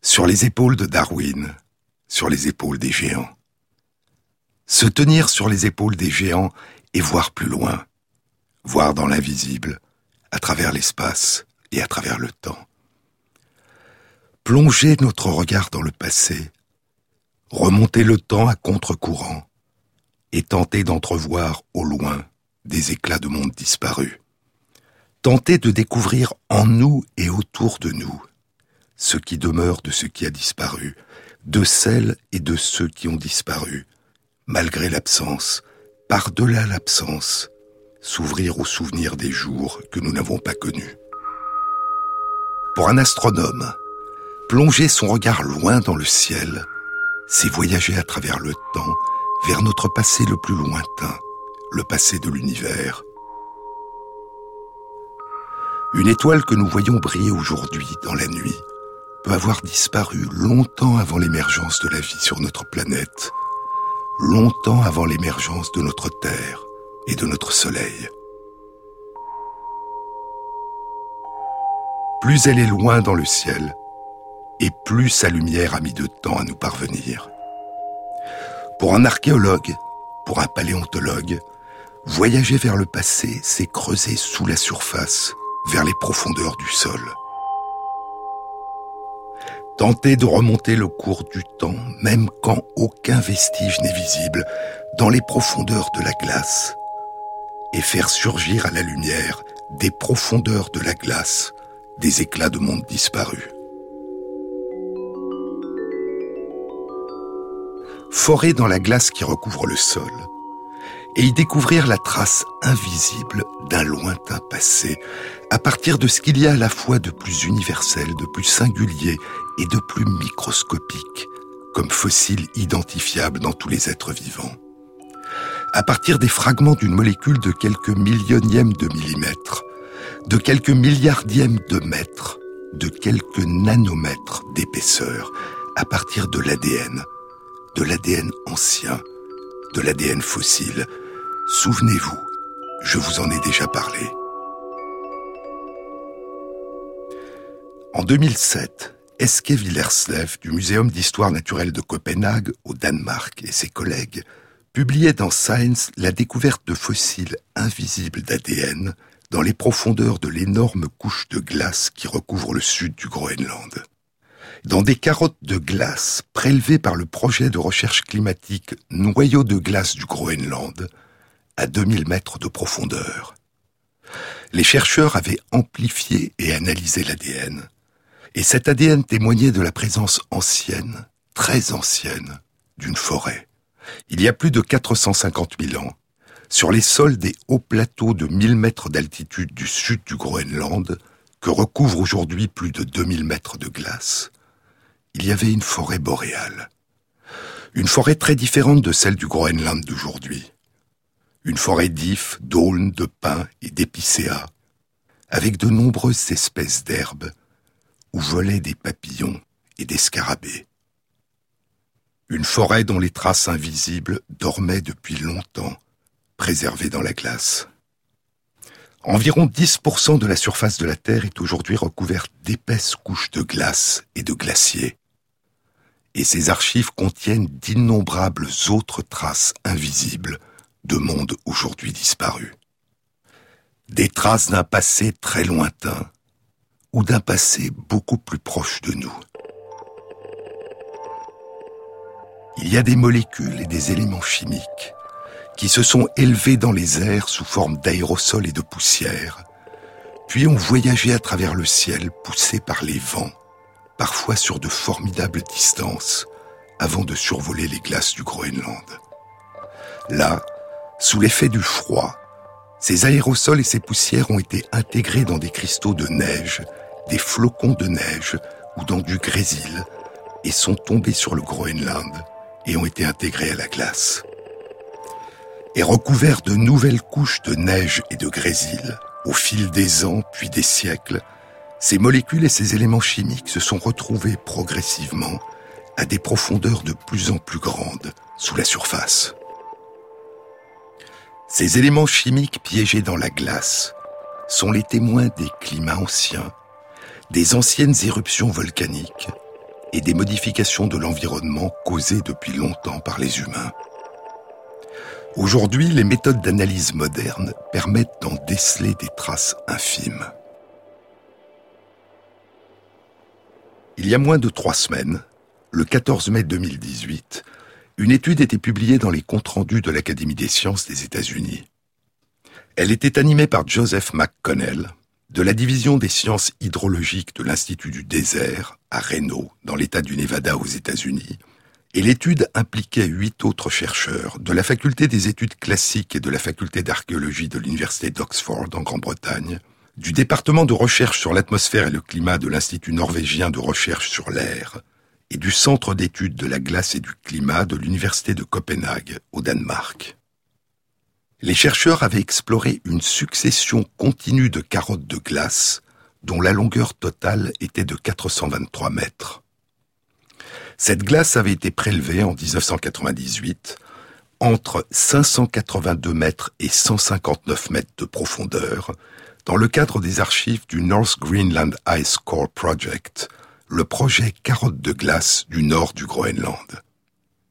Sur les épaules de Darwin, sur les épaules des géants. Se tenir sur les épaules des géants et voir plus loin, voir dans l'invisible, à travers l'espace et à travers le temps. Plonger notre regard dans le passé, remonter le temps à contre-courant. Et tenter d'entrevoir au loin des éclats de monde disparus. Tenter de découvrir en nous et autour de nous ce qui demeure de ce qui a disparu, de celles et de ceux qui ont disparu, malgré l'absence, par-delà l'absence, s'ouvrir au souvenir des jours que nous n'avons pas connus. Pour un astronome, plonger son regard loin dans le ciel, c'est voyager à travers le temps vers notre passé le plus lointain, le passé de l'univers, une étoile que nous voyons briller aujourd'hui dans la nuit peut avoir disparu longtemps avant l'émergence de la vie sur notre planète, longtemps avant l'émergence de notre Terre et de notre Soleil. Plus elle est loin dans le ciel, et plus sa lumière a mis de temps à nous parvenir. Pour un archéologue, pour un paléontologue, voyager vers le passé, c'est creuser sous la surface vers les profondeurs du sol. Tenter de remonter le cours du temps, même quand aucun vestige n'est visible, dans les profondeurs de la glace, et faire surgir à la lumière des profondeurs de la glace des éclats de monde disparus. Forer dans la glace qui recouvre le sol, et y découvrir la trace invisible d'un lointain passé, à partir de ce qu'il y a à la fois de plus universel, de plus singulier et de plus microscopique, comme fossile identifiable dans tous les êtres vivants. À partir des fragments d'une molécule de quelques millionièmes de millimètres, de quelques milliardièmes de mètres, de quelques nanomètres d'épaisseur, à partir de l'ADN, de l'ADN ancien, de l'ADN fossile, Souvenez-vous, je vous en ai déjà parlé. En 2007, Eske Villerslev du Muséum d'histoire naturelle de Copenhague au Danemark et ses collègues publiaient dans Science la découverte de fossiles invisibles d'ADN dans les profondeurs de l'énorme couche de glace qui recouvre le sud du Groenland. Dans des carottes de glace prélevées par le projet de recherche climatique Noyau de glace du Groenland, à 2000 mètres de profondeur. Les chercheurs avaient amplifié et analysé l'ADN, et cet ADN témoignait de la présence ancienne, très ancienne, d'une forêt. Il y a plus de 450 000 ans, sur les sols des hauts plateaux de 1000 mètres d'altitude du sud du Groenland, que recouvrent aujourd'hui plus de 2000 mètres de glace, il y avait une forêt boréale. Une forêt très différente de celle du Groenland d'aujourd'hui une forêt d'ifs, d'aulnes, de pins et d'épicéas, avec de nombreuses espèces d'herbes, où volaient des papillons et des scarabées. Une forêt dont les traces invisibles dormaient depuis longtemps, préservées dans la glace. Environ 10% de la surface de la Terre est aujourd'hui recouverte d'épaisses couches de glace et de glaciers. Et ces archives contiennent d'innombrables autres traces invisibles de mondes aujourd'hui disparus. Des traces d'un passé très lointain ou d'un passé beaucoup plus proche de nous. Il y a des molécules et des éléments chimiques qui se sont élevés dans les airs sous forme d'aérosols et de poussière, puis ont voyagé à travers le ciel poussés par les vents, parfois sur de formidables distances, avant de survoler les glaces du Groenland. Là, sous l'effet du froid, ces aérosols et ces poussières ont été intégrés dans des cristaux de neige, des flocons de neige ou dans du grésil et sont tombés sur le Groenland et ont été intégrés à la glace. Et recouverts de nouvelles couches de neige et de grésil, au fil des ans puis des siècles, ces molécules et ces éléments chimiques se sont retrouvés progressivement à des profondeurs de plus en plus grandes sous la surface. Ces éléments chimiques piégés dans la glace sont les témoins des climats anciens, des anciennes éruptions volcaniques et des modifications de l'environnement causées depuis longtemps par les humains. Aujourd'hui, les méthodes d'analyse modernes permettent d'en déceler des traces infimes. Il y a moins de trois semaines, le 14 mai 2018, une étude était publiée dans les comptes rendus de l'Académie des sciences des États-Unis. Elle était animée par Joseph McConnell, de la division des sciences hydrologiques de l'Institut du désert à Reno, dans l'État du Nevada aux États-Unis, et l'étude impliquait huit autres chercheurs de la faculté des études classiques et de la faculté d'archéologie de l'Université d'Oxford en Grande-Bretagne, du département de recherche sur l'atmosphère et le climat de l'Institut norvégien de recherche sur l'air, et du Centre d'études de la glace et du climat de l'Université de Copenhague, au Danemark. Les chercheurs avaient exploré une succession continue de carottes de glace dont la longueur totale était de 423 mètres. Cette glace avait été prélevée en 1998 entre 582 mètres et 159 mètres de profondeur dans le cadre des archives du North Greenland Ice Core Project, le projet carotte de glace du nord du Groenland.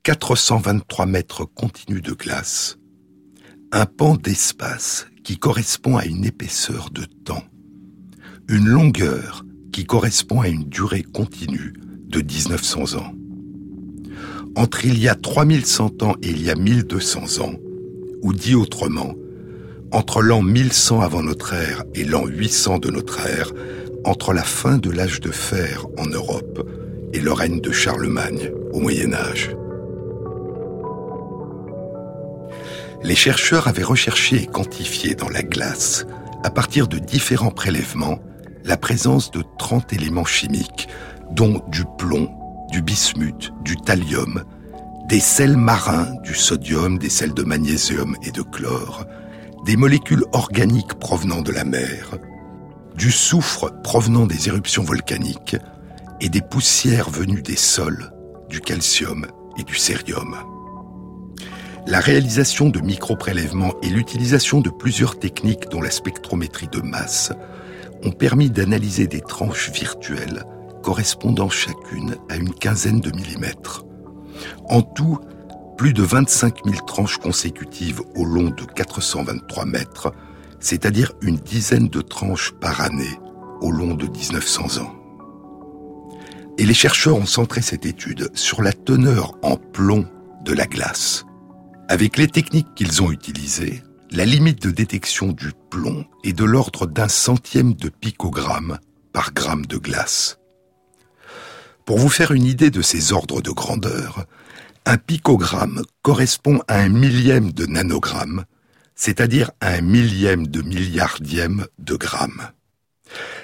423 mètres continus de glace, un pan d'espace qui correspond à une épaisseur de temps, une longueur qui correspond à une durée continue de 1900 ans. Entre il y a 3100 ans et il y a 1200 ans, ou dit autrement, entre l'an 1100 avant notre ère et l'an 800 de notre ère, entre la fin de l'âge de fer en Europe et le règne de Charlemagne au Moyen Âge. Les chercheurs avaient recherché et quantifié dans la glace, à partir de différents prélèvements, la présence de 30 éléments chimiques, dont du plomb, du bismuth, du thallium, des sels marins, du sodium, des sels de magnésium et de chlore, des molécules organiques provenant de la mer, du soufre provenant des éruptions volcaniques et des poussières venues des sols, du calcium et du cérium. La réalisation de micro-prélèvements et l'utilisation de plusieurs techniques dont la spectrométrie de masse ont permis d'analyser des tranches virtuelles correspondant chacune à une quinzaine de millimètres. En tout, plus de 25 000 tranches consécutives au long de 423 mètres c'est-à-dire une dizaine de tranches par année au long de 1900 ans. Et les chercheurs ont centré cette étude sur la teneur en plomb de la glace. Avec les techniques qu'ils ont utilisées, la limite de détection du plomb est de l'ordre d'un centième de picogramme par gramme de glace. Pour vous faire une idée de ces ordres de grandeur, un picogramme correspond à un millième de nanogramme, c'est-à-dire un millième de milliardième de gramme.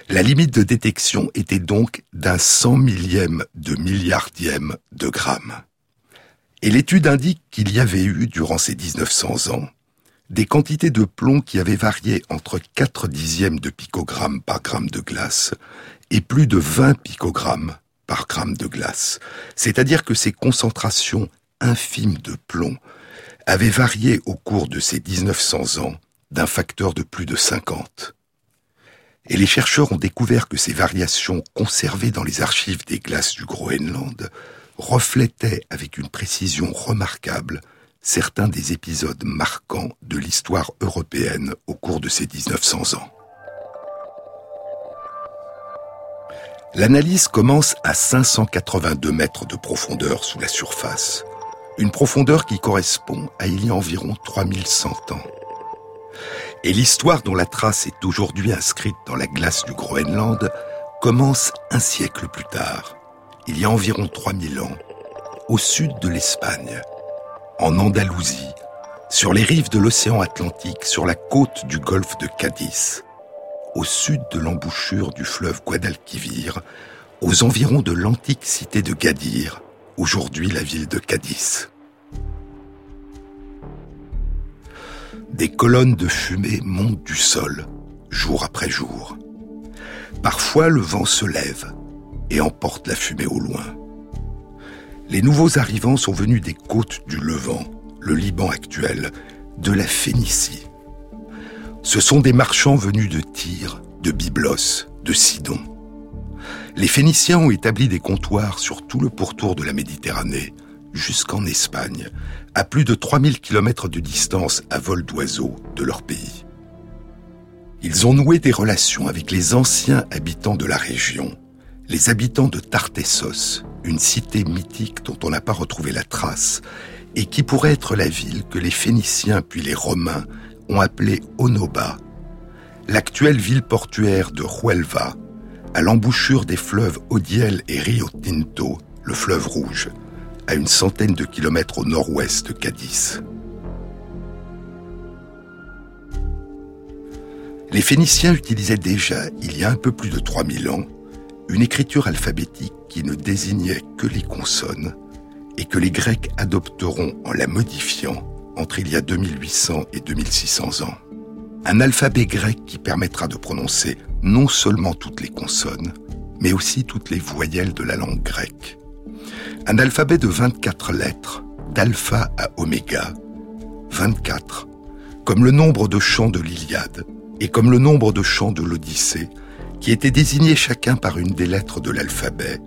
La limite de détection était donc d'un cent millième de milliardième de gramme. Et l'étude indique qu'il y avait eu, durant ces 1900 ans, des quantités de plomb qui avaient varié entre 4 dixièmes de picogramme par gramme de glace et plus de 20 picogrammes par gramme de glace. C'est-à-dire que ces concentrations infimes de plomb avait varié au cours de ces 1900 ans d'un facteur de plus de 50. Et les chercheurs ont découvert que ces variations conservées dans les archives des glaces du Groenland reflétaient avec une précision remarquable certains des épisodes marquants de l'histoire européenne au cours de ces 1900 ans. L'analyse commence à 582 mètres de profondeur sous la surface, une profondeur qui correspond à il y a environ 3100 ans. Et l'histoire dont la trace est aujourd'hui inscrite dans la glace du Groenland commence un siècle plus tard, il y a environ 3000 ans, au sud de l'Espagne, en Andalousie, sur les rives de l'océan Atlantique, sur la côte du golfe de Cadiz, au sud de l'embouchure du fleuve Guadalquivir, aux environs de l'antique cité de Gadir, aujourd'hui la ville de Cadiz. Des colonnes de fumée montent du sol, jour après jour. Parfois le vent se lève et emporte la fumée au loin. Les nouveaux arrivants sont venus des côtes du Levant, le Liban actuel, de la Phénicie. Ce sont des marchands venus de Tyr, de Byblos, de Sidon. Les Phéniciens ont établi des comptoirs sur tout le pourtour de la Méditerranée, jusqu'en Espagne, à plus de 3000 km de distance à vol d'oiseau de leur pays. Ils ont noué des relations avec les anciens habitants de la région, les habitants de Tartessos, une cité mythique dont on n'a pas retrouvé la trace, et qui pourrait être la ville que les Phéniciens puis les Romains ont appelée Onoba, l'actuelle ville portuaire de Huelva, à l'embouchure des fleuves Odiel et Rio Tinto, le fleuve rouge, à une centaine de kilomètres au nord-ouest de Cadiz. Les Phéniciens utilisaient déjà, il y a un peu plus de 3000 ans, une écriture alphabétique qui ne désignait que les consonnes et que les Grecs adopteront en la modifiant entre il y a 2800 et 2600 ans. Un alphabet grec qui permettra de prononcer non seulement toutes les consonnes, mais aussi toutes les voyelles de la langue grecque. Un alphabet de 24 lettres, d'alpha à oméga, 24, comme le nombre de chants de l'Iliade et comme le nombre de chants de l'Odyssée, qui étaient désignés chacun par une des lettres de l'alphabet,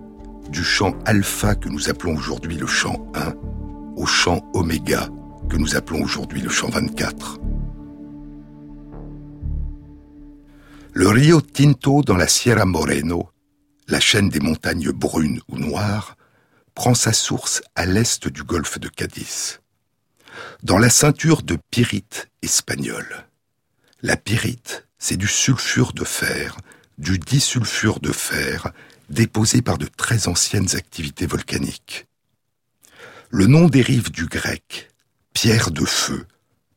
du chant alpha que nous appelons aujourd'hui le chant 1 au chant oméga que nous appelons aujourd'hui le chant 24. Le Rio Tinto dans la Sierra Moreno, la chaîne des montagnes brunes ou noires, prend sa source à l'est du golfe de Cadiz, dans la ceinture de pyrite espagnole. La pyrite, c'est du sulfure de fer, du disulfure de fer, déposé par de très anciennes activités volcaniques. Le nom dérive du grec, pierre de feu,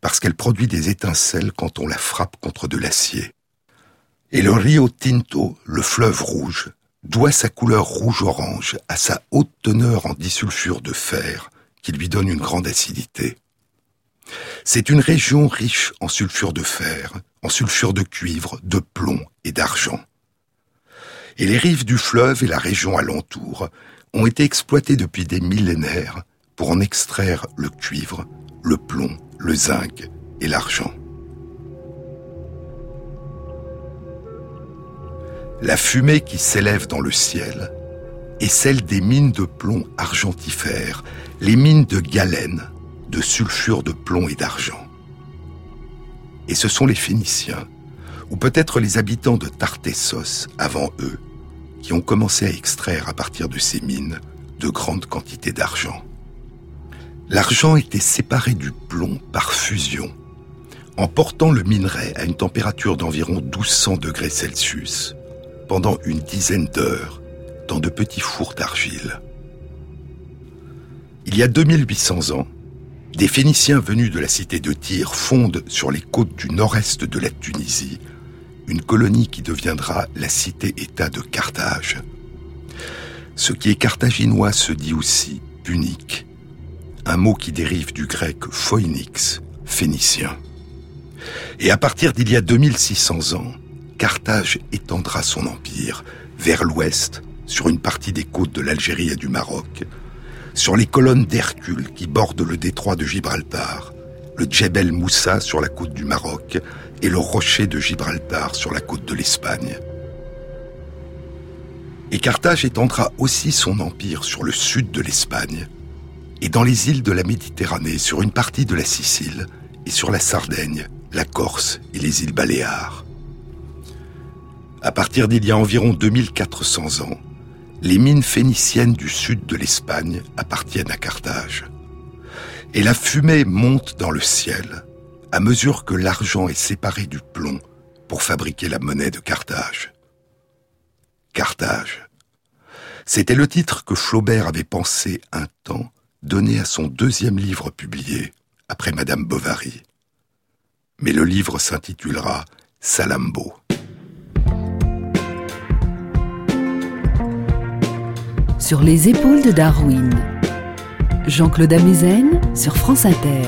parce qu'elle produit des étincelles quand on la frappe contre de l'acier. Et le Rio Tinto, le fleuve rouge, doit sa couleur rouge-orange à sa haute teneur en disulfure de fer, qui lui donne une grande acidité. C'est une région riche en sulfure de fer, en sulfure de cuivre, de plomb et d'argent. Et les rives du fleuve et la région alentour ont été exploitées depuis des millénaires pour en extraire le cuivre, le plomb, le zinc et l'argent. La fumée qui s'élève dans le ciel est celle des mines de plomb argentifères, les mines de galène, de sulfure de plomb et d'argent. Et ce sont les Phéniciens, ou peut-être les habitants de Tartessos avant eux, qui ont commencé à extraire à partir de ces mines de grandes quantités d'argent. L'argent était séparé du plomb par fusion, en portant le minerai à une température d'environ 1200 degrés Celsius pendant une dizaine d'heures dans de petits fours d'argile. Il y a 2800 ans, des Phéniciens venus de la cité de Tyr fondent sur les côtes du nord-est de la Tunisie une colonie qui deviendra la cité-État de Carthage. Ce qui est carthaginois se dit aussi punique, un mot qui dérive du grec phoenix, phénicien. Et à partir d'il y a 2600 ans, Carthage étendra son empire vers l'ouest, sur une partie des côtes de l'Algérie et du Maroc, sur les colonnes d'Hercule qui bordent le détroit de Gibraltar, le Djebel Moussa sur la côte du Maroc et le rocher de Gibraltar sur la côte de l'Espagne. Et Carthage étendra aussi son empire sur le sud de l'Espagne et dans les îles de la Méditerranée, sur une partie de la Sicile et sur la Sardaigne, la Corse et les îles Baléares. À partir d'il y a environ 2400 ans, les mines phéniciennes du sud de l'Espagne appartiennent à Carthage. Et la fumée monte dans le ciel à mesure que l'argent est séparé du plomb pour fabriquer la monnaie de Carthage. Carthage. C'était le titre que Flaubert avait pensé un temps donner à son deuxième livre publié, après Madame Bovary. Mais le livre s'intitulera Salambo. Sur les épaules de Darwin. Jean-Claude Amezen sur France Inter.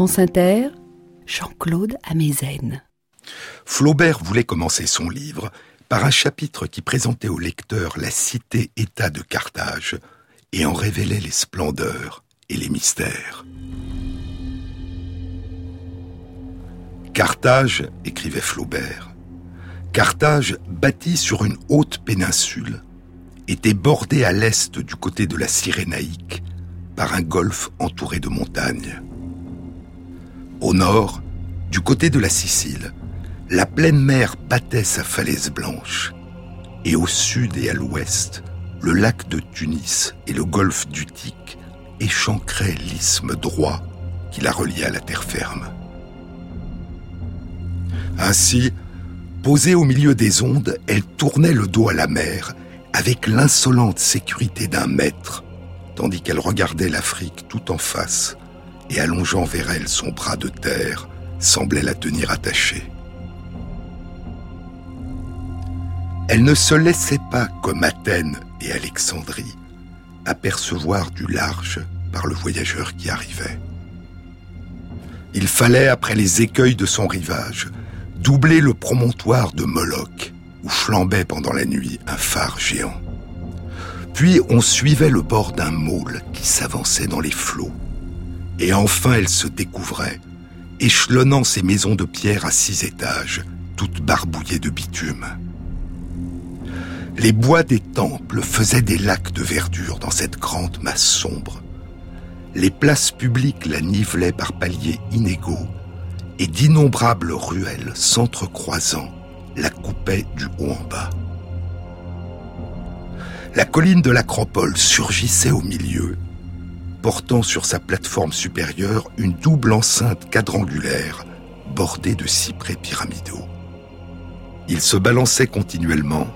France Inter, Jean-Claude Amezen. Flaubert voulait commencer son livre par un chapitre qui présentait au lecteur la cité-État de Carthage et en révélait les splendeurs et les mystères. Carthage, écrivait Flaubert, Carthage, bâtie sur une haute péninsule, était bordée à l'est du côté de la Cyrénaïque par un golfe entouré de montagnes. Au nord, du côté de la Sicile, la pleine mer battait sa falaise blanche, et au sud et à l'ouest, le lac de Tunis et le golfe d'Utique échancraient l'isthme droit qui la reliait à la terre ferme. Ainsi, posée au milieu des ondes, elle tournait le dos à la mer avec l'insolente sécurité d'un maître, tandis qu'elle regardait l'Afrique tout en face et allongeant vers elle son bras de terre, semblait la tenir attachée. Elle ne se laissait pas, comme Athènes et Alexandrie, apercevoir du large par le voyageur qui arrivait. Il fallait, après les écueils de son rivage, doubler le promontoire de Moloch, où flambait pendant la nuit un phare géant. Puis on suivait le bord d'un môle qui s'avançait dans les flots. Et enfin elle se découvrait, échelonnant ses maisons de pierre à six étages, toutes barbouillées de bitume. Les bois des temples faisaient des lacs de verdure dans cette grande masse sombre. Les places publiques la nivelaient par paliers inégaux et d'innombrables ruelles s'entrecroisant la coupaient du haut en bas. La colline de l'Acropole surgissait au milieu, portant sur sa plateforme supérieure une double enceinte quadrangulaire bordée de cyprès pyramidaux. Il se balançait continuellement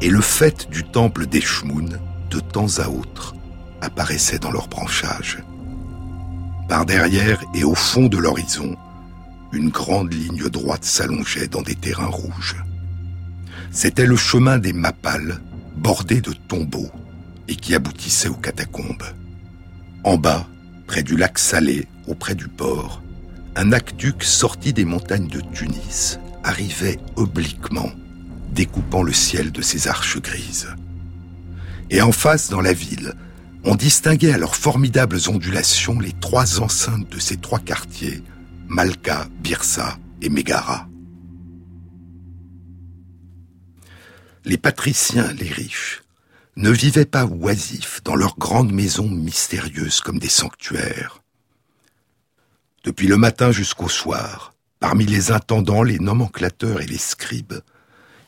et le fait du temple d'Eshmoun, de temps à autre, apparaissait dans leur branchage. Par derrière et au fond de l'horizon, une grande ligne droite s'allongeait dans des terrains rouges. C'était le chemin des Mappales, bordé de tombeaux, et qui aboutissait aux catacombes. En bas, près du lac Salé, auprès du port, un aqueduc sorti des montagnes de Tunis arrivait obliquement découpant le ciel de ses arches grises. Et en face, dans la ville, on distinguait à leurs formidables ondulations les trois enceintes de ces trois quartiers, Malka, Birsa et Mégara. Les patriciens, les riches, ne vivaient pas oisifs dans leurs grandes maisons mystérieuses comme des sanctuaires. Depuis le matin jusqu'au soir, parmi les intendants, les nomenclateurs et les scribes,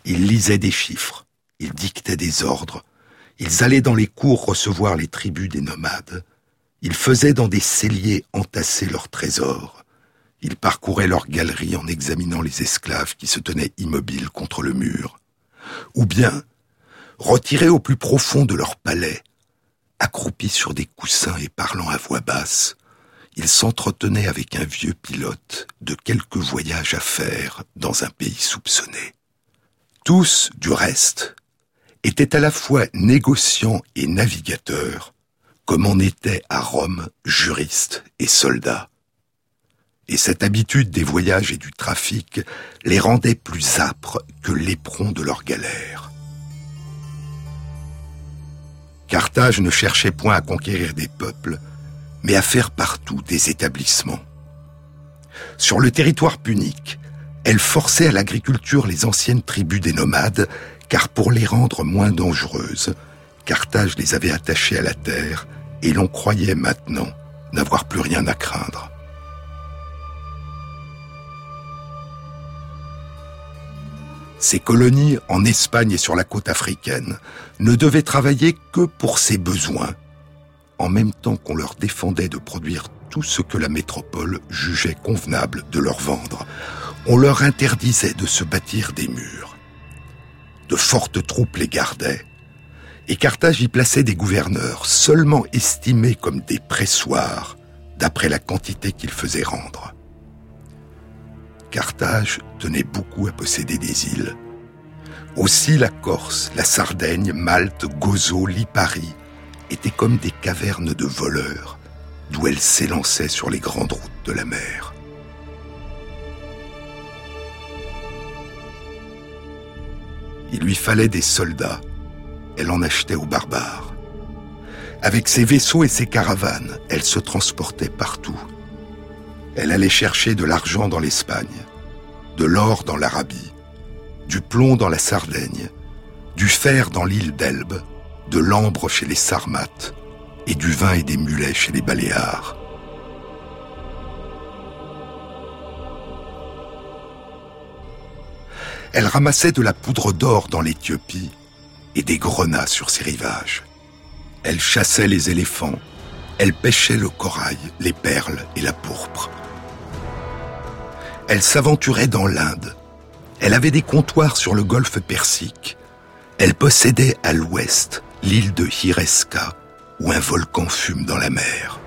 ils lisaient des chiffres, ils dictaient des ordres, ils allaient dans les cours recevoir les tribus des nomades, ils faisaient dans des celliers entasser leurs trésors, ils parcouraient leurs galeries en examinant les esclaves qui se tenaient immobiles contre le mur, ou bien, retirés au plus profond de leur palais, accroupis sur des coussins et parlant à voix basse, ils s'entretenaient avec un vieux pilote de quelques voyages à faire dans un pays soupçonné. Tous, du reste, étaient à la fois négociants et navigateurs, comme on était à Rome juristes et soldats. Et cette habitude des voyages et du trafic les rendait plus âpres que l'éperon de leur galère. Carthage ne cherchait point à conquérir des peuples, mais à faire partout des établissements. Sur le territoire punique, elle forçait à l'agriculture les anciennes tribus des nomades, car pour les rendre moins dangereuses, Carthage les avait attachées à la terre, et l'on croyait maintenant n'avoir plus rien à craindre. Ces colonies, en Espagne et sur la côte africaine, ne devaient travailler que pour ses besoins, en même temps qu'on leur défendait de produire tout ce que la métropole jugeait convenable de leur vendre, on leur interdisait de se bâtir des murs. De fortes troupes les gardaient, et Carthage y plaçait des gouverneurs seulement estimés comme des pressoirs d'après la quantité qu'ils faisaient rendre. Carthage tenait beaucoup à posséder des îles. Aussi la Corse, la Sardaigne, Malte, Gozo, Lipari étaient comme des cavernes de voleurs, d'où elle s'élançait sur les grandes routes. de la mer. Il lui fallait des soldats. Elle en achetait aux barbares. Avec ses vaisseaux et ses caravanes, elle se transportait partout. Elle allait chercher de l'argent dans l'Espagne, de l'or dans l'Arabie, du plomb dans la Sardaigne, du fer dans l'île d'Elbe, de l'ambre chez les Sarmates et du vin et des mulets chez les Baléares. Elle ramassait de la poudre d'or dans l'Éthiopie et des grenats sur ses rivages. Elle chassait les éléphants, elle pêchait le corail, les perles et la pourpre. Elle s'aventurait dans l'Inde. Elle avait des comptoirs sur le golfe Persique. Elle possédait à l'ouest l'île de Hireska, où un volcan fume dans la mer.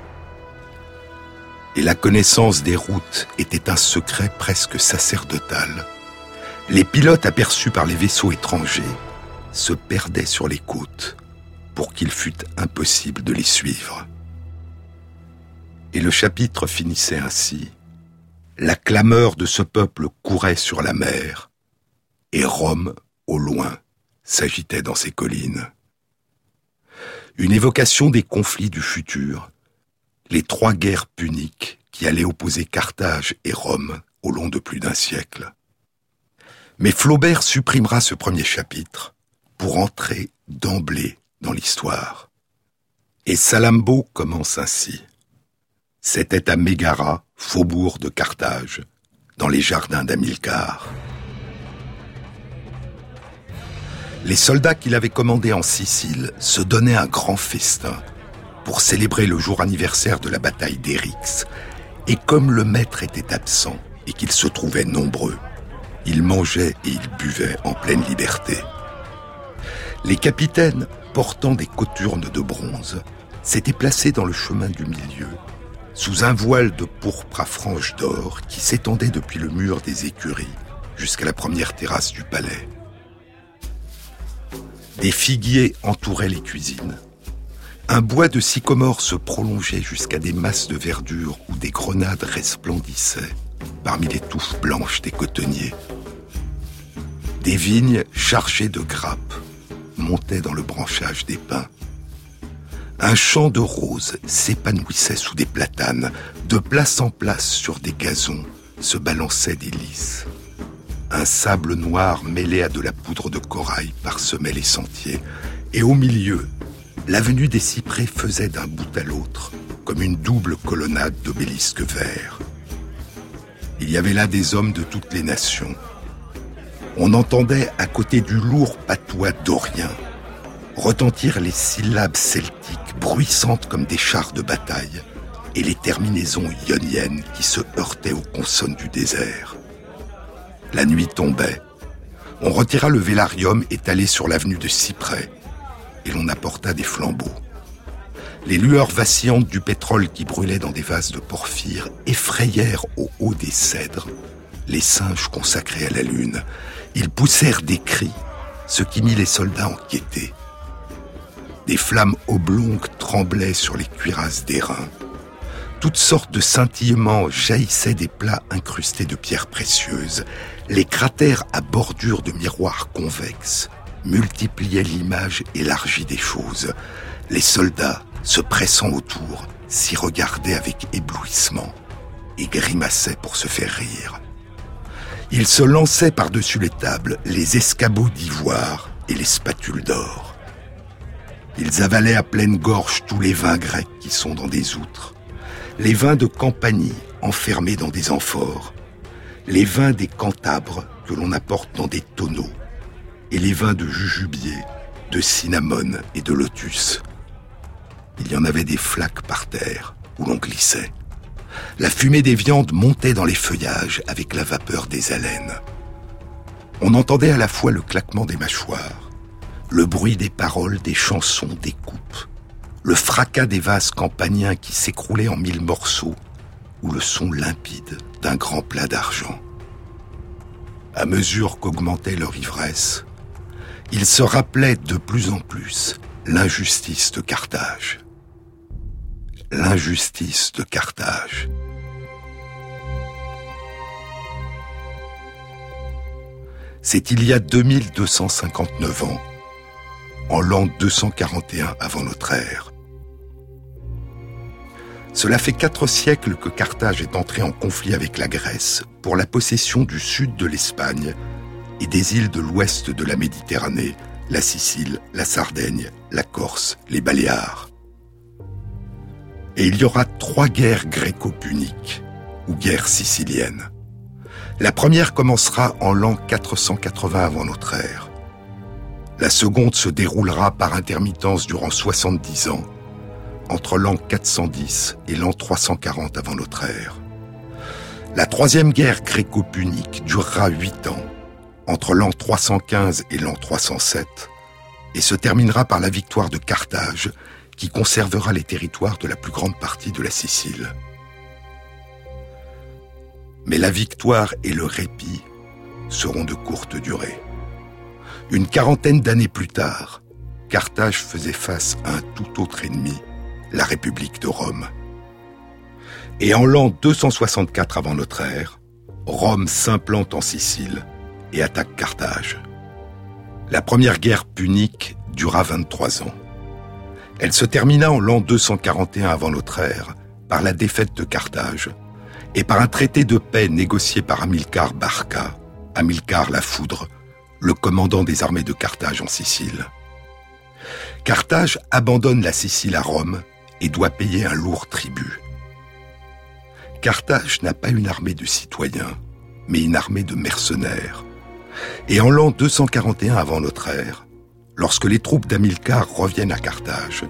Et la connaissance des routes était un secret presque sacerdotal. Les pilotes aperçus par les vaisseaux étrangers se perdaient sur les côtes pour qu'il fût impossible de les suivre. Et le chapitre finissait ainsi. La clameur de ce peuple courait sur la mer, et Rome, au loin, s'agitait dans ses collines. Une évocation des conflits du futur, les trois guerres puniques qui allaient opposer Carthage et Rome au long de plus d'un siècle. Mais Flaubert supprimera ce premier chapitre pour entrer d'emblée dans l'histoire. Et Salambo commence ainsi. C'était à Mégara, faubourg de Carthage, dans les jardins d'Amilcar. Les soldats qu'il avait commandés en Sicile se donnaient un grand festin pour célébrer le jour anniversaire de la bataille d'Érix. Et comme le maître était absent et qu'ils se trouvaient nombreux, ils mangeaient et ils buvaient en pleine liberté. Les capitaines portant des coturnes de bronze, s'était placé dans le chemin du milieu, sous un voile de pourpre à franges d'or qui s'étendait depuis le mur des écuries jusqu'à la première terrasse du palais. Des figuiers entouraient les cuisines. Un bois de sycomore se prolongeait jusqu'à des masses de verdure où des grenades resplendissaient parmi les touffes blanches des cotonniers. Des vignes chargées de grappes montait dans le branchage des pins. Un champ de roses s'épanouissait sous des platanes, de place en place sur des gazons se balançaient des lys. Un sable noir mêlé à de la poudre de corail parsemait les sentiers, et au milieu, l'avenue des cyprès faisait d'un bout à l'autre comme une double colonnade d'obélisques verts. Il y avait là des hommes de toutes les nations, on entendait à côté du lourd patois dorien retentir les syllabes celtiques bruissantes comme des chars de bataille et les terminaisons ioniennes qui se heurtaient aux consonnes du désert. La nuit tombait. On retira le vélarium étalé sur l'avenue de Cyprès et l'on apporta des flambeaux. Les lueurs vacillantes du pétrole qui brûlait dans des vases de porphyre effrayèrent au haut des cèdres les singes consacrés à la lune ils poussèrent des cris, ce qui mit les soldats en Des flammes oblongues tremblaient sur les cuirasses d'airain. Toutes sortes de scintillements jaillissaient des plats incrustés de pierres précieuses. Les cratères à bordure de miroirs convexes multipliaient l'image élargie des choses. Les soldats, se pressant autour, s'y regardaient avec éblouissement et grimaçaient pour se faire rire. Ils se lançaient par-dessus les tables les escabeaux d'ivoire et les spatules d'or. Ils avalaient à pleine gorge tous les vins grecs qui sont dans des outres, les vins de Campanie enfermés dans des amphores, les vins des Cantabres que l'on apporte dans des tonneaux, et les vins de jujubier, de cinnamone et de lotus. Il y en avait des flaques par terre où l'on glissait. La fumée des viandes montait dans les feuillages avec la vapeur des haleines. On entendait à la fois le claquement des mâchoires, le bruit des paroles, des chansons, des coupes, le fracas des vases campaniens qui s'écroulaient en mille morceaux, ou le son limpide d'un grand plat d'argent. À mesure qu'augmentait leur ivresse, ils se rappelaient de plus en plus l'injustice de Carthage. L'injustice de Carthage. C'est il y a 2259 ans en l'an 241 avant notre ère. Cela fait quatre siècles que Carthage est entré en conflit avec la Grèce pour la possession du sud de l'Espagne et des îles de l'ouest de la Méditerranée, la Sicile, la Sardaigne, la Corse, les Baléares. Et il y aura trois guerres gréco-puniques, ou guerres siciliennes. La première commencera en l'an 480 avant notre ère. La seconde se déroulera par intermittence durant 70 ans, entre l'an 410 et l'an 340 avant notre ère. La troisième guerre gréco-punique durera huit ans, entre l'an 315 et l'an 307, et se terminera par la victoire de Carthage, qui conservera les territoires de la plus grande partie de la Sicile. Mais la victoire et le répit seront de courte durée. Une quarantaine d'années plus tard, Carthage faisait face à un tout autre ennemi, la République de Rome. Et en l'an 264 avant notre ère, Rome s'implante en Sicile et attaque Carthage. La première guerre punique dura 23 ans. Elle se termina en l'an 241 avant notre ère par la défaite de Carthage et par un traité de paix négocié par Amilcar Barca, Amilcar la Foudre, le commandant des armées de Carthage en Sicile. Carthage abandonne la Sicile à Rome et doit payer un lourd tribut. Carthage n'a pas une armée de citoyens, mais une armée de mercenaires. Et en l'an 241 avant notre ère, lorsque les troupes d'Amilcar reviennent à Carthage,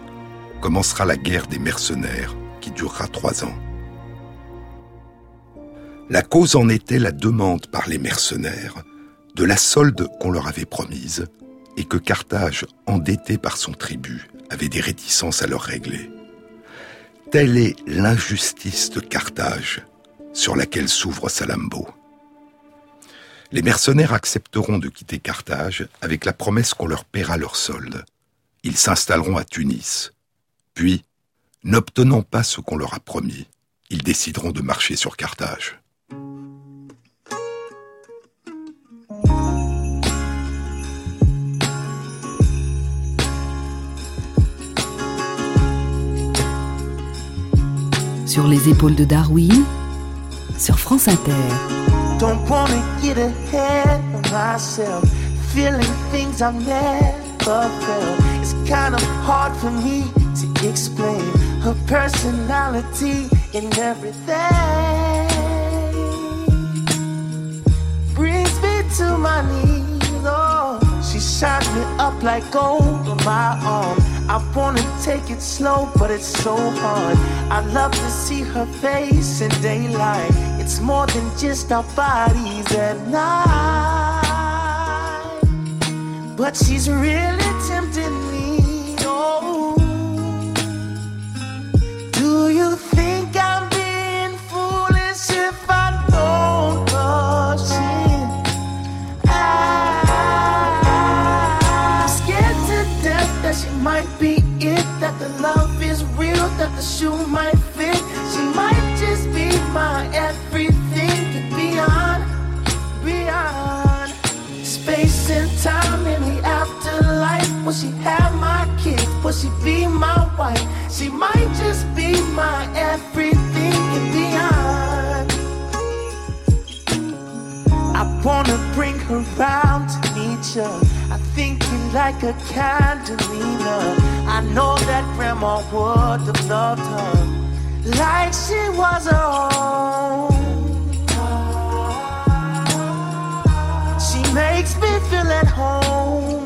commencera la guerre des mercenaires qui durera trois ans. La cause en était la demande par les mercenaires de la solde qu'on leur avait promise et que Carthage, endetté par son tribut, avait des réticences à leur régler. Telle est l'injustice de Carthage sur laquelle s'ouvre Salambo. Les mercenaires accepteront de quitter Carthage avec la promesse qu'on leur paiera leur solde. Ils s'installeront à Tunis. Puis, n'obtenant pas ce qu'on leur a promis, ils décideront de marcher sur Carthage. Sur les épaules de Darwin, sur France Inter. Don't wanna get ahead of myself, feeling things I've never felt. It's kind of hard for me to explain her personality and everything. Brings me to my knees, oh, she shines me up like gold on my arm. I wanna take it slow, but it's so hard. I love to see her face in daylight. It's more than just our bodies at night. But she's really shoe might fit. She might just be my everything and beyond, beyond space and time in the afterlife. Will she have my kids? Will she be my wife? She might just be my everything and beyond. I wanna bring her round to meet you. I think you like a candelina. I know that grandma would have loved her like she was her own. She makes me feel at home.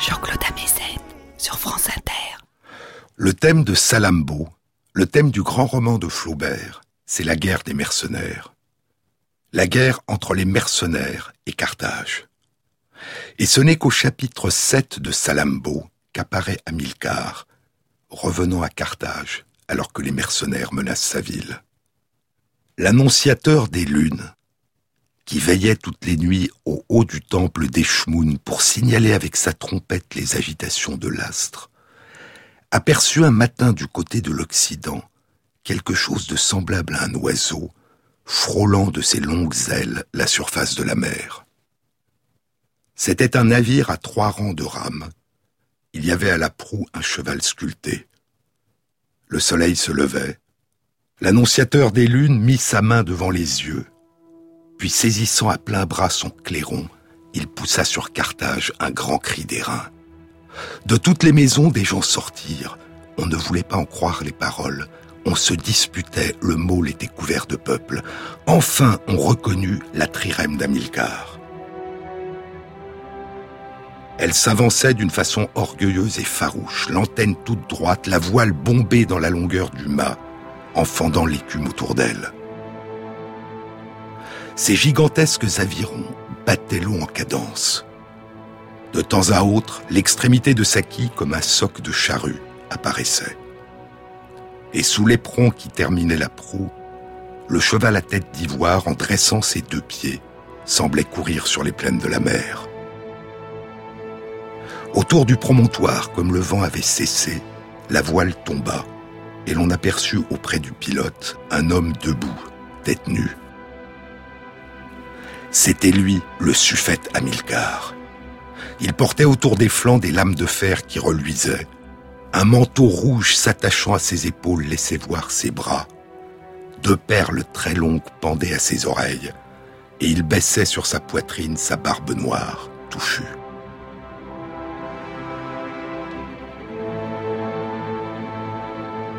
Jean-Claude Amezen sur France Inter. Le thème de Salambo, le thème du grand roman de Flaubert, c'est la guerre des mercenaires. La guerre entre les mercenaires et Carthage. Et ce n'est qu'au chapitre 7 de Salambo qu'apparaît Hamilcar, revenant à Carthage alors que les mercenaires menacent sa ville. L'annonciateur des lunes, qui veillait toutes les nuits au haut du temple d'Eshmoun pour signaler avec sa trompette les agitations de l'astre, aperçut un matin du côté de l'Occident quelque chose de semblable à un oiseau, frôlant de ses longues ailes la surface de la mer. C'était un navire à trois rangs de rames. Il y avait à la proue un cheval sculpté. Le soleil se levait. L'annonciateur des lunes mit sa main devant les yeux. Puis saisissant à plein bras son clairon, il poussa sur Carthage un grand cri d'airain. De toutes les maisons, des gens sortirent. On ne voulait pas en croire les paroles. On se disputait, le môle était couvert de peuple. Enfin, on reconnut la trirème d'Amilcar. Elle s'avançait d'une façon orgueilleuse et farouche, l'antenne toute droite, la voile bombée dans la longueur du mât, en fendant l'écume autour d'elle. Ces gigantesques avirons battaient l'eau en cadence. De temps à autre, l'extrémité de sa quille, comme un soc de charrue, apparaissait. Et sous l'éperon qui terminait la proue, le cheval à tête d'ivoire, en dressant ses deux pieds, semblait courir sur les plaines de la mer. Autour du promontoire, comme le vent avait cessé, la voile tomba, et l'on aperçut auprès du pilote un homme debout, tête nue. C'était lui, le suffète Hamilcar. Il portait autour des flancs des lames de fer qui reluisaient. Un manteau rouge s'attachant à ses épaules laissait voir ses bras. Deux perles très longues pendaient à ses oreilles, et il baissait sur sa poitrine sa barbe noire, touchue.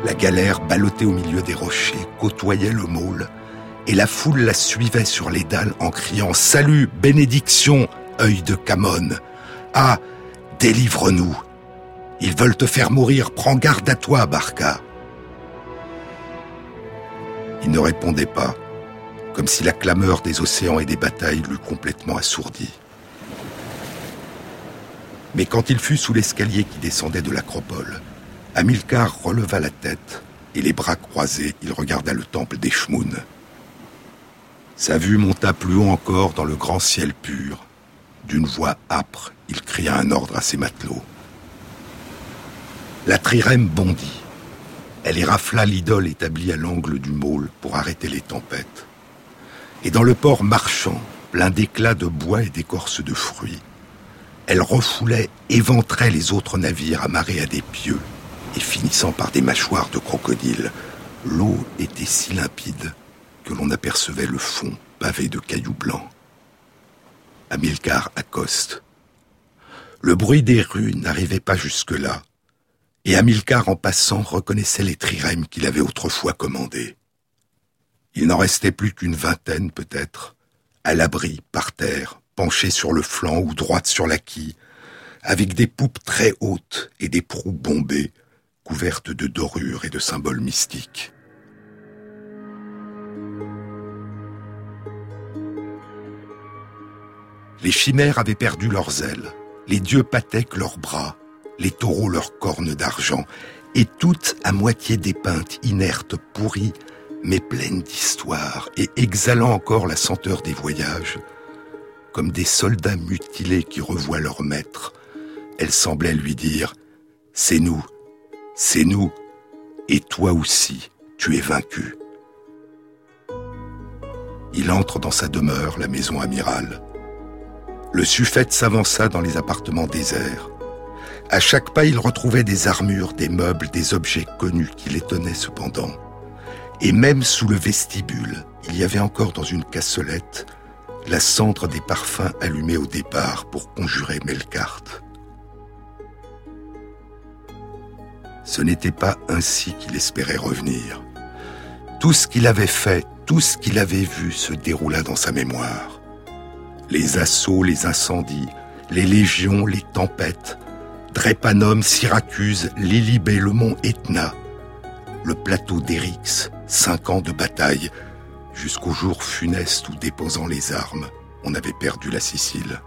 La galère, ballottée au milieu des rochers, côtoyait le môle, et la foule la suivait sur les dalles en criant Salut, bénédiction, œil de Camone ah, délivre-nous. Ils veulent te faire mourir, prends garde à toi, Barca. Il ne répondait pas, comme si la clameur des océans et des batailles l'eût complètement assourdi. Mais quand il fut sous l'escalier qui descendait de l'acropole, Hamilcar releva la tête et les bras croisés, il regarda le temple d'Eshmoun. Sa vue monta plus haut encore dans le grand ciel pur, d'une voix âpre, il cria un ordre à ses matelots. La trirème bondit. Elle érafla l'idole établie à l'angle du môle pour arrêter les tempêtes. Et dans le port marchand, plein d'éclats de bois et d'écorces de fruits, elle refoulait, éventrait les autres navires amarrés à des pieux et finissant par des mâchoires de crocodile. L'eau était si limpide que l'on apercevait le fond pavé de cailloux blancs. Hamilcar accoste. Le bruit des rues n'arrivait pas jusque-là, et Hamilcar en passant reconnaissait les trirèmes qu'il avait autrefois commandés. Il n'en restait plus qu'une vingtaine peut-être, à l'abri, par terre, penchées sur le flanc ou droites sur la quille, avec des poupes très hautes et des proues bombées, couvertes de dorures et de symboles mystiques. Les chimères avaient perdu leurs ailes, les dieux Pathèques leurs bras, les taureaux leurs cornes d'argent, et toutes à moitié dépeintes, inertes, pourries, mais pleines d'histoire et exhalant encore la senteur des voyages, comme des soldats mutilés qui revoient leur maître, elles semblaient lui dire ⁇ C'est nous, c'est nous, et toi aussi, tu es vaincu ⁇ Il entre dans sa demeure, la maison amirale le suffète s'avança dans les appartements déserts. À chaque pas, il retrouvait des armures, des meubles, des objets connus qui l'étonnaient cependant. Et même sous le vestibule, il y avait encore dans une cassolette la cendre des parfums allumés au départ pour conjurer Melkart. Ce n'était pas ainsi qu'il espérait revenir. Tout ce qu'il avait fait, tout ce qu'il avait vu se déroula dans sa mémoire les assauts, les incendies, les légions, les tempêtes, Drépanum, Syracuse, Lilybé, le mont Etna, le plateau d'Erix, cinq ans de bataille, jusqu'au jour funeste où, déposant les armes, on avait perdu la Sicile.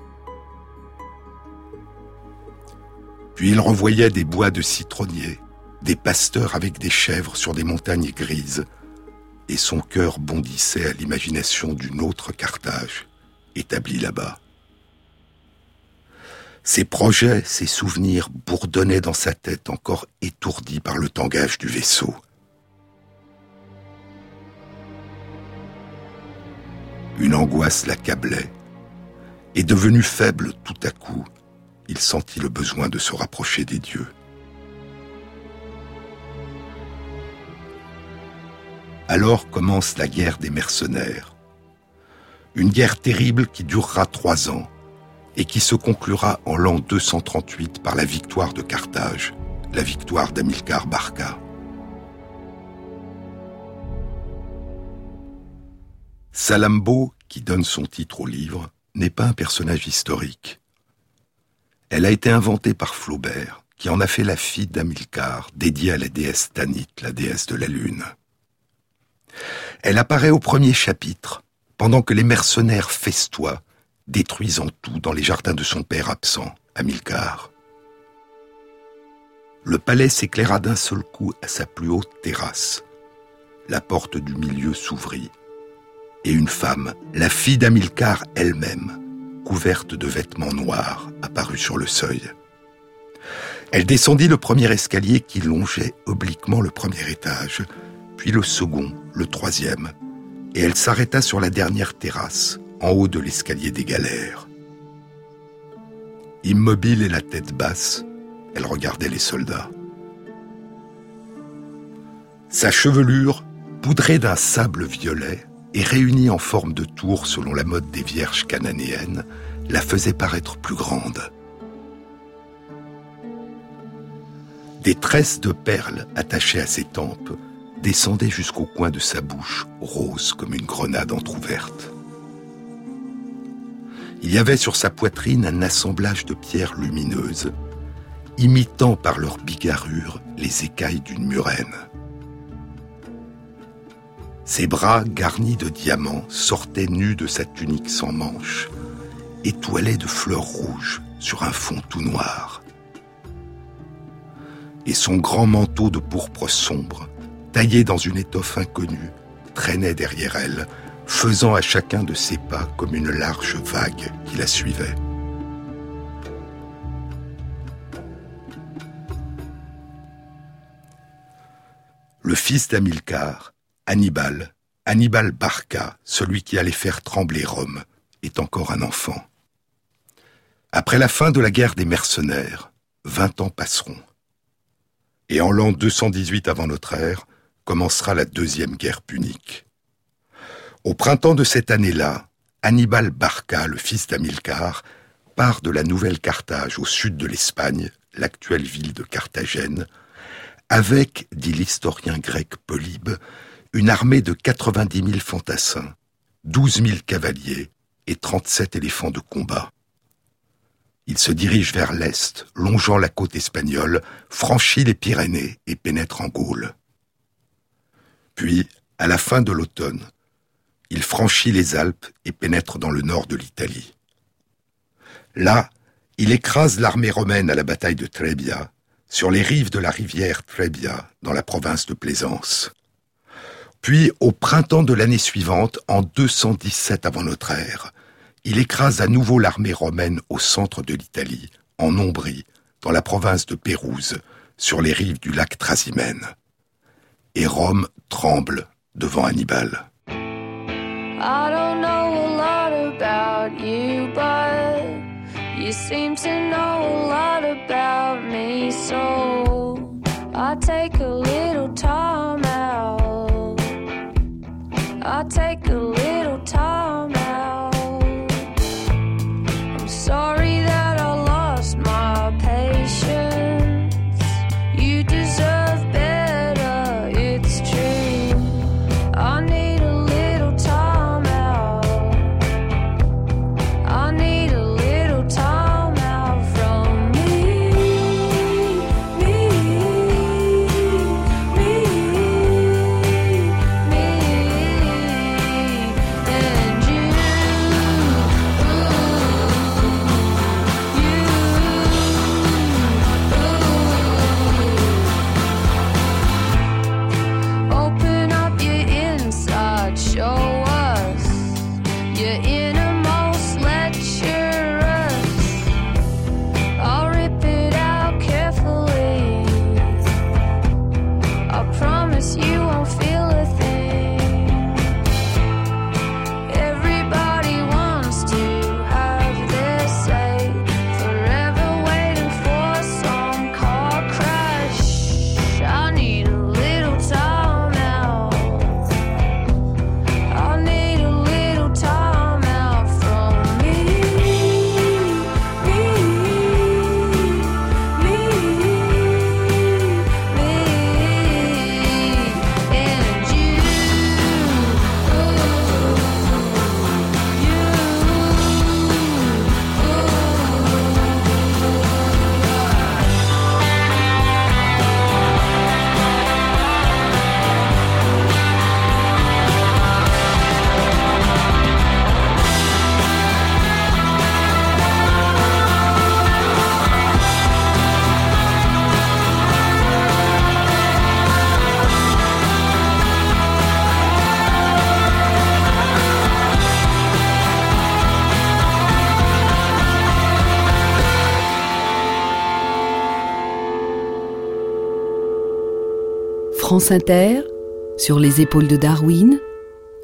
Puis il renvoyait des bois de citronniers, des pasteurs avec des chèvres sur des montagnes grises, et son cœur bondissait à l'imagination d'une autre Carthage, établie là-bas. Ses projets, ses souvenirs bourdonnaient dans sa tête encore étourdie par le tangage du vaisseau. Une angoisse l'accablait, et devenu faible tout à coup, il sentit le besoin de se rapprocher des dieux. Alors commence la guerre des mercenaires. Une guerre terrible qui durera trois ans et qui se conclura en l'an 238 par la victoire de Carthage, la victoire d'Amilcar Barca. Salambo, qui donne son titre au livre, n'est pas un personnage historique. Elle a été inventée par Flaubert, qui en a fait la fille d'Amilcar, dédiée à la déesse Tanit, la déesse de la lune. Elle apparaît au premier chapitre, pendant que les mercenaires festoient, détruisant tout dans les jardins de son père absent, Amilcar. Le palais s'éclaira d'un seul coup à sa plus haute terrasse. La porte du milieu s'ouvrit, et une femme, la fille d'Amilcar elle-même, couverte de vêtements noirs, apparut sur le seuil. Elle descendit le premier escalier qui longeait obliquement le premier étage, puis le second, le troisième, et elle s'arrêta sur la dernière terrasse, en haut de l'escalier des galères. Immobile et la tête basse, elle regardait les soldats. Sa chevelure, poudrée d'un sable violet et réunie en forme de tour selon la mode des vierges cananéennes, la faisait paraître plus grande. Des tresses de perles attachées à ses tempes descendaient jusqu'au coin de sa bouche, rose comme une grenade entr'ouverte. Il y avait sur sa poitrine un assemblage de pierres lumineuses, imitant par leur bigarrure les écailles d'une murène. Ses bras garnis de diamants sortaient nus de sa tunique sans manches, étoilés de fleurs rouges sur un fond tout noir. Et son grand manteau de pourpre sombre, taillé dans une étoffe inconnue, traînait derrière elle, faisant à chacun de ses pas comme une large vague qui la suivait. Le fils d'Amilcar, Hannibal, Hannibal Barca, celui qui allait faire trembler Rome, est encore un enfant. Après la fin de la guerre des mercenaires, vingt ans passeront. Et en l'an 218 avant notre ère, commencera la deuxième guerre punique. Au printemps de cette année-là, Hannibal Barca, le fils d'Amilcar, part de la Nouvelle Carthage au sud de l'Espagne, l'actuelle ville de Carthagène, avec, dit l'historien grec Polybe, une armée de 90 000 fantassins, 12 000 cavaliers et 37 éléphants de combat. Il se dirige vers l'est, longeant la côte espagnole, franchit les Pyrénées et pénètre en Gaule. Puis, à la fin de l'automne, il franchit les Alpes et pénètre dans le nord de l'Italie. Là, il écrase l'armée romaine à la bataille de Trebia, sur les rives de la rivière Trebia, dans la province de Plaisance. Puis, au printemps de l'année suivante, en 217 avant notre ère, il écrase à nouveau l'armée romaine au centre de l'Italie, en Ombrie, dans la province de Pérouse, sur les rives du lac Trasimène. Et Rome tremble devant Hannibal. I don't know a lot about you, but you seem to know a lot about me. So I take a little time out. I take a little time Sur les épaules de Darwin,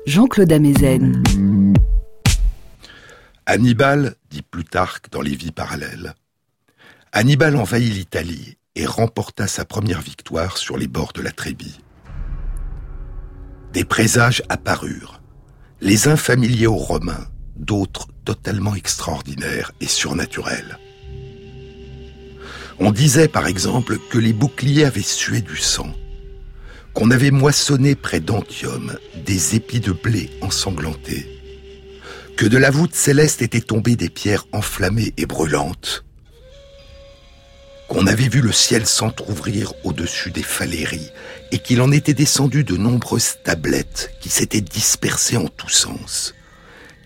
Jean-Claude Amezen. Hannibal, dit Plutarque dans les vies parallèles, Hannibal envahit l'Italie et remporta sa première victoire sur les bords de la Trébie. Des présages apparurent, les uns familiers aux Romains, d'autres totalement extraordinaires et surnaturels. On disait par exemple que les boucliers avaient sué du sang, qu'on avait moissonné près d'Antium des épis de blé ensanglantés, que de la voûte céleste étaient tombées des pierres enflammées et brûlantes, qu'on avait vu le ciel s'entr'ouvrir au-dessus des Faléries et qu'il en était descendu de nombreuses tablettes qui s'étaient dispersées en tous sens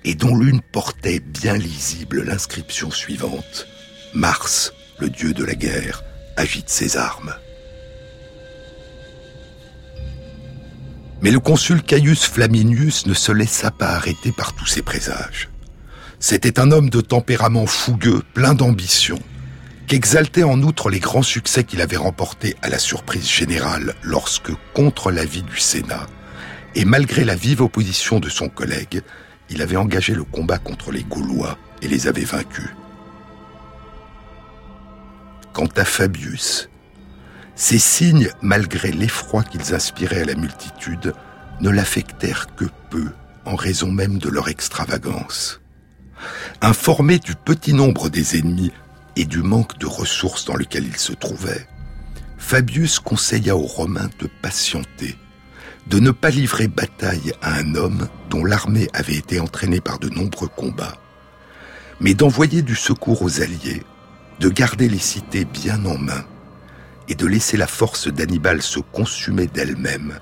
et dont l'une portait bien lisible l'inscription suivante. Mars, le dieu de la guerre, agite ses armes. Mais le consul Caius Flaminius ne se laissa pas arrêter par tous ces présages. C'était un homme de tempérament fougueux, plein d'ambition, qu'exaltait en outre les grands succès qu'il avait remportés à la surprise générale lorsque, contre l'avis du Sénat, et malgré la vive opposition de son collègue, il avait engagé le combat contre les Gaulois et les avait vaincus. Quant à Fabius, ces signes, malgré l'effroi qu'ils inspiraient à la multitude, ne l'affectèrent que peu en raison même de leur extravagance. Informé du petit nombre des ennemis et du manque de ressources dans lequel il se trouvait, Fabius conseilla aux Romains de patienter, de ne pas livrer bataille à un homme dont l'armée avait été entraînée par de nombreux combats, mais d'envoyer du secours aux alliés, de garder les cités bien en main, et de laisser la force d'Hannibal se consumer d'elle-même,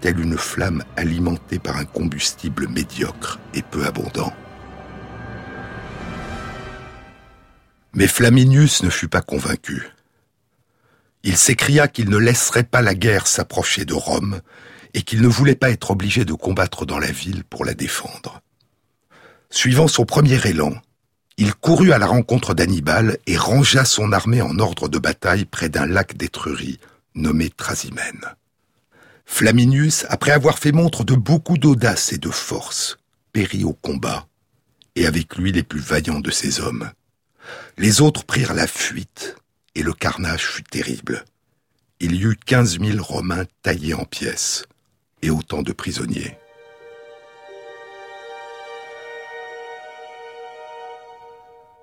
telle une flamme alimentée par un combustible médiocre et peu abondant. Mais Flaminius ne fut pas convaincu. Il s'écria qu'il ne laisserait pas la guerre s'approcher de Rome et qu'il ne voulait pas être obligé de combattre dans la ville pour la défendre. Suivant son premier élan, il courut à la rencontre d'Hannibal et rangea son armée en ordre de bataille près d'un lac d'Étrurie nommé Trasimène. Flaminius, après avoir fait montre de beaucoup d'audace et de force, périt au combat, et avec lui les plus vaillants de ses hommes. Les autres prirent la fuite, et le carnage fut terrible. Il y eut quinze mille Romains taillés en pièces, et autant de prisonniers.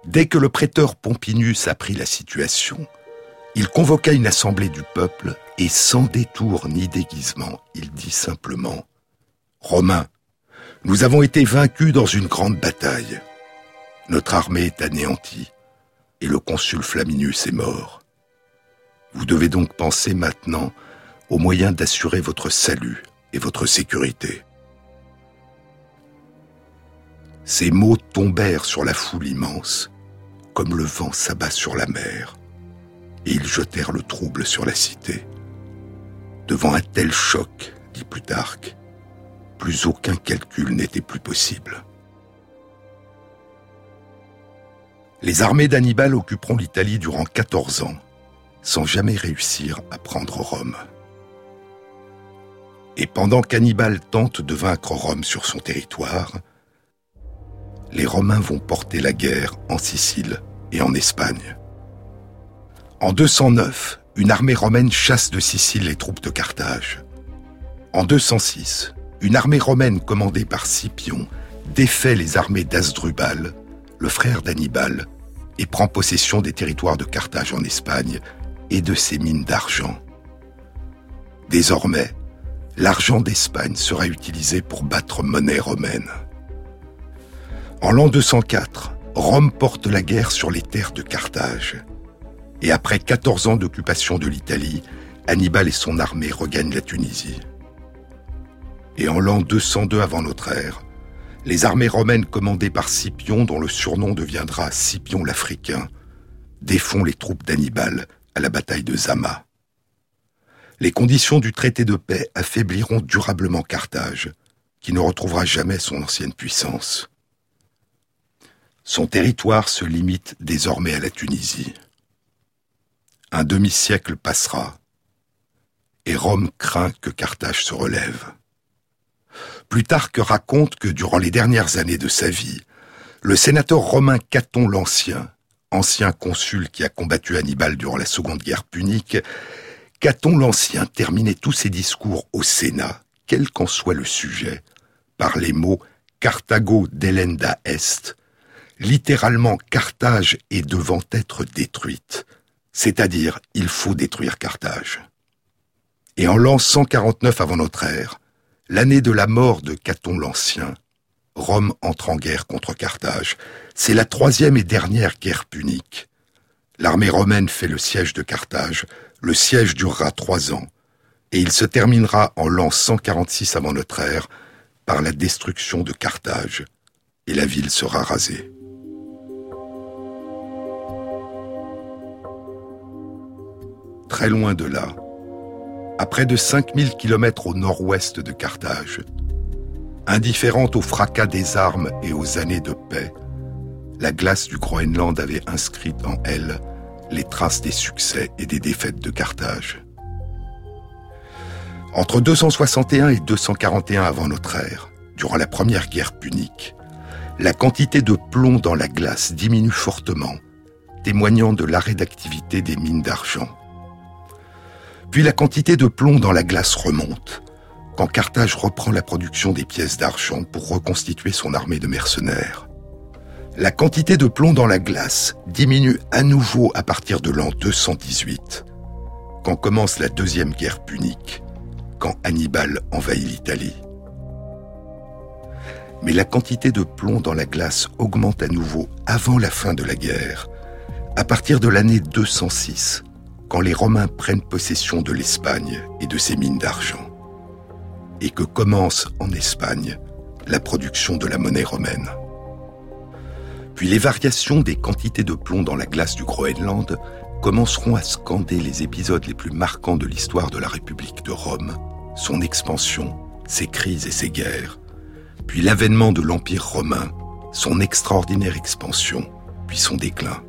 Dès que le prêteur Pompinus apprit la situation, il convoqua une assemblée du peuple et sans détour ni déguisement, il dit simplement Romains, nous avons été vaincus dans une grande bataille. Notre armée est anéantie et le consul Flaminius est mort. Vous devez donc penser maintenant aux moyens d'assurer votre salut et votre sécurité. Ces mots tombèrent sur la foule immense, comme le vent s'abat sur la mer, et ils jetèrent le trouble sur la cité. Devant un tel choc, dit Plutarque, plus aucun calcul n'était plus possible. Les armées d'Hannibal occuperont l'Italie durant 14 ans, sans jamais réussir à prendre Rome. Et pendant qu'Hannibal tente de vaincre Rome sur son territoire, les Romains vont porter la guerre en Sicile et en Espagne. En 209, une armée romaine chasse de Sicile les troupes de Carthage. En 206, une armée romaine commandée par Scipion défait les armées d'Asdrubal le frère d'Hannibal, et prend possession des territoires de Carthage en Espagne et de ses mines d'argent. Désormais, l'argent d'Espagne sera utilisé pour battre monnaie romaine. En l'an 204, Rome porte la guerre sur les terres de Carthage. Et après 14 ans d'occupation de l'Italie, Hannibal et son armée regagnent la Tunisie. Et en l'an 202 avant notre ère, les armées romaines commandées par Scipion, dont le surnom deviendra Scipion l'Africain, défont les troupes d'Hannibal à la bataille de Zama. Les conditions du traité de paix affaibliront durablement Carthage, qui ne retrouvera jamais son ancienne puissance. Son territoire se limite désormais à la Tunisie. Un demi-siècle passera, et Rome craint que Carthage se relève. Plutarque raconte que durant les dernières années de sa vie, le sénateur romain Caton l'Ancien, ancien consul qui a combattu Hannibal durant la Seconde Guerre punique, Caton l'Ancien terminait tous ses discours au Sénat, quel qu'en soit le sujet, par les mots Carthago delenda est, littéralement Carthage est devant être détruite, c'est-à-dire il faut détruire Carthage. Et en l'an 149 avant notre ère, l'année de la mort de Caton l'Ancien, Rome entre en guerre contre Carthage. C'est la troisième et dernière guerre punique. L'armée romaine fait le siège de Carthage. Le siège durera trois ans. Et il se terminera en l'an 146 avant notre ère par la destruction de Carthage. Et la ville sera rasée. Très loin de là, à près de 5000 kilomètres au nord-ouest de Carthage, Indifférente au fracas des armes et aux années de paix, la glace du Groenland avait inscrit en elle les traces des succès et des défaites de Carthage. Entre 261 et 241 avant notre ère, durant la première guerre punique, la quantité de plomb dans la glace diminue fortement, témoignant de l'arrêt d'activité des mines d'argent. Puis la quantité de plomb dans la glace remonte, quand Carthage reprend la production des pièces d'argent pour reconstituer son armée de mercenaires. La quantité de plomb dans la glace diminue à nouveau à partir de l'an 218, quand commence la deuxième guerre punique, quand Hannibal envahit l'Italie. Mais la quantité de plomb dans la glace augmente à nouveau avant la fin de la guerre, à partir de l'année 206, quand les Romains prennent possession de l'Espagne et de ses mines d'argent et que commence en Espagne la production de la monnaie romaine. Puis les variations des quantités de plomb dans la glace du Groenland commenceront à scander les épisodes les plus marquants de l'histoire de la République de Rome, son expansion, ses crises et ses guerres, puis l'avènement de l'Empire romain, son extraordinaire expansion, puis son déclin.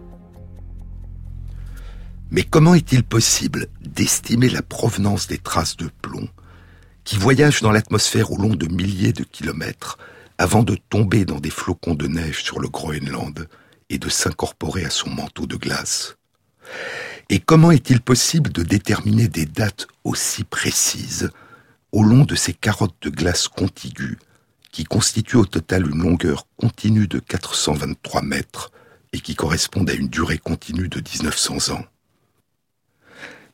Mais comment est-il possible d'estimer la provenance des traces de plomb qui voyage dans l'atmosphère au long de milliers de kilomètres avant de tomber dans des flocons de neige sur le Groenland et de s'incorporer à son manteau de glace? Et comment est-il possible de déterminer des dates aussi précises au long de ces carottes de glace contiguës qui constituent au total une longueur continue de 423 mètres et qui correspondent à une durée continue de 1900 ans?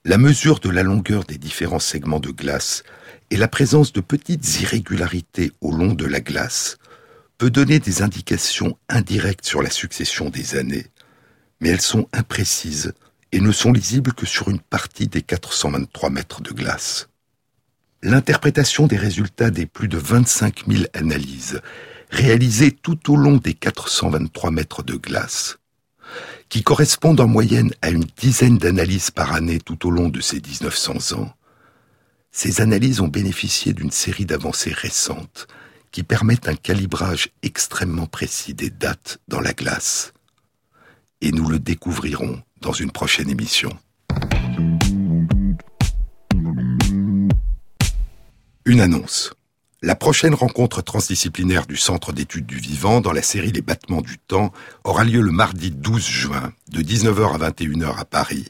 La mesure de la longueur des différents segments de glace et la présence de petites irrégularités au long de la glace peut donner des indications indirectes sur la succession des années, mais elles sont imprécises et ne sont lisibles que sur une partie des 423 mètres de glace. L'interprétation des résultats des plus de 25 000 analyses réalisées tout au long des 423 mètres de glace, qui correspondent en moyenne à une dizaine d'analyses par année tout au long de ces 1900 ans, ces analyses ont bénéficié d'une série d'avancées récentes qui permettent un calibrage extrêmement précis des dates dans la glace. Et nous le découvrirons dans une prochaine émission. Une annonce. La prochaine rencontre transdisciplinaire du Centre d'études du vivant dans la série Les battements du temps aura lieu le mardi 12 juin de 19h à 21h à Paris.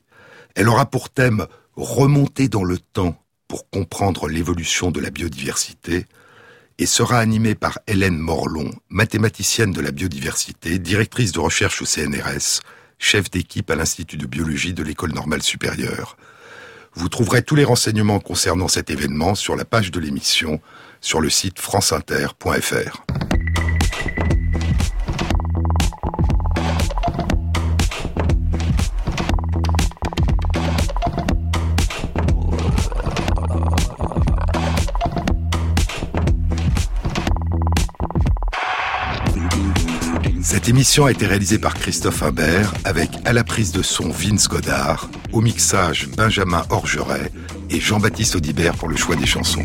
Elle aura pour thème Remonter dans le temps pour comprendre l'évolution de la biodiversité et sera animé par Hélène Morlon, mathématicienne de la biodiversité, directrice de recherche au CNRS, chef d'équipe à l'Institut de biologie de l'École normale supérieure. Vous trouverez tous les renseignements concernant cet événement sur la page de l'émission sur le site franceinter.fr. Cette émission a été réalisée par Christophe Imbert avec à la prise de son Vince Godard, au mixage Benjamin Orgeret et Jean-Baptiste Audibert pour le choix des chansons.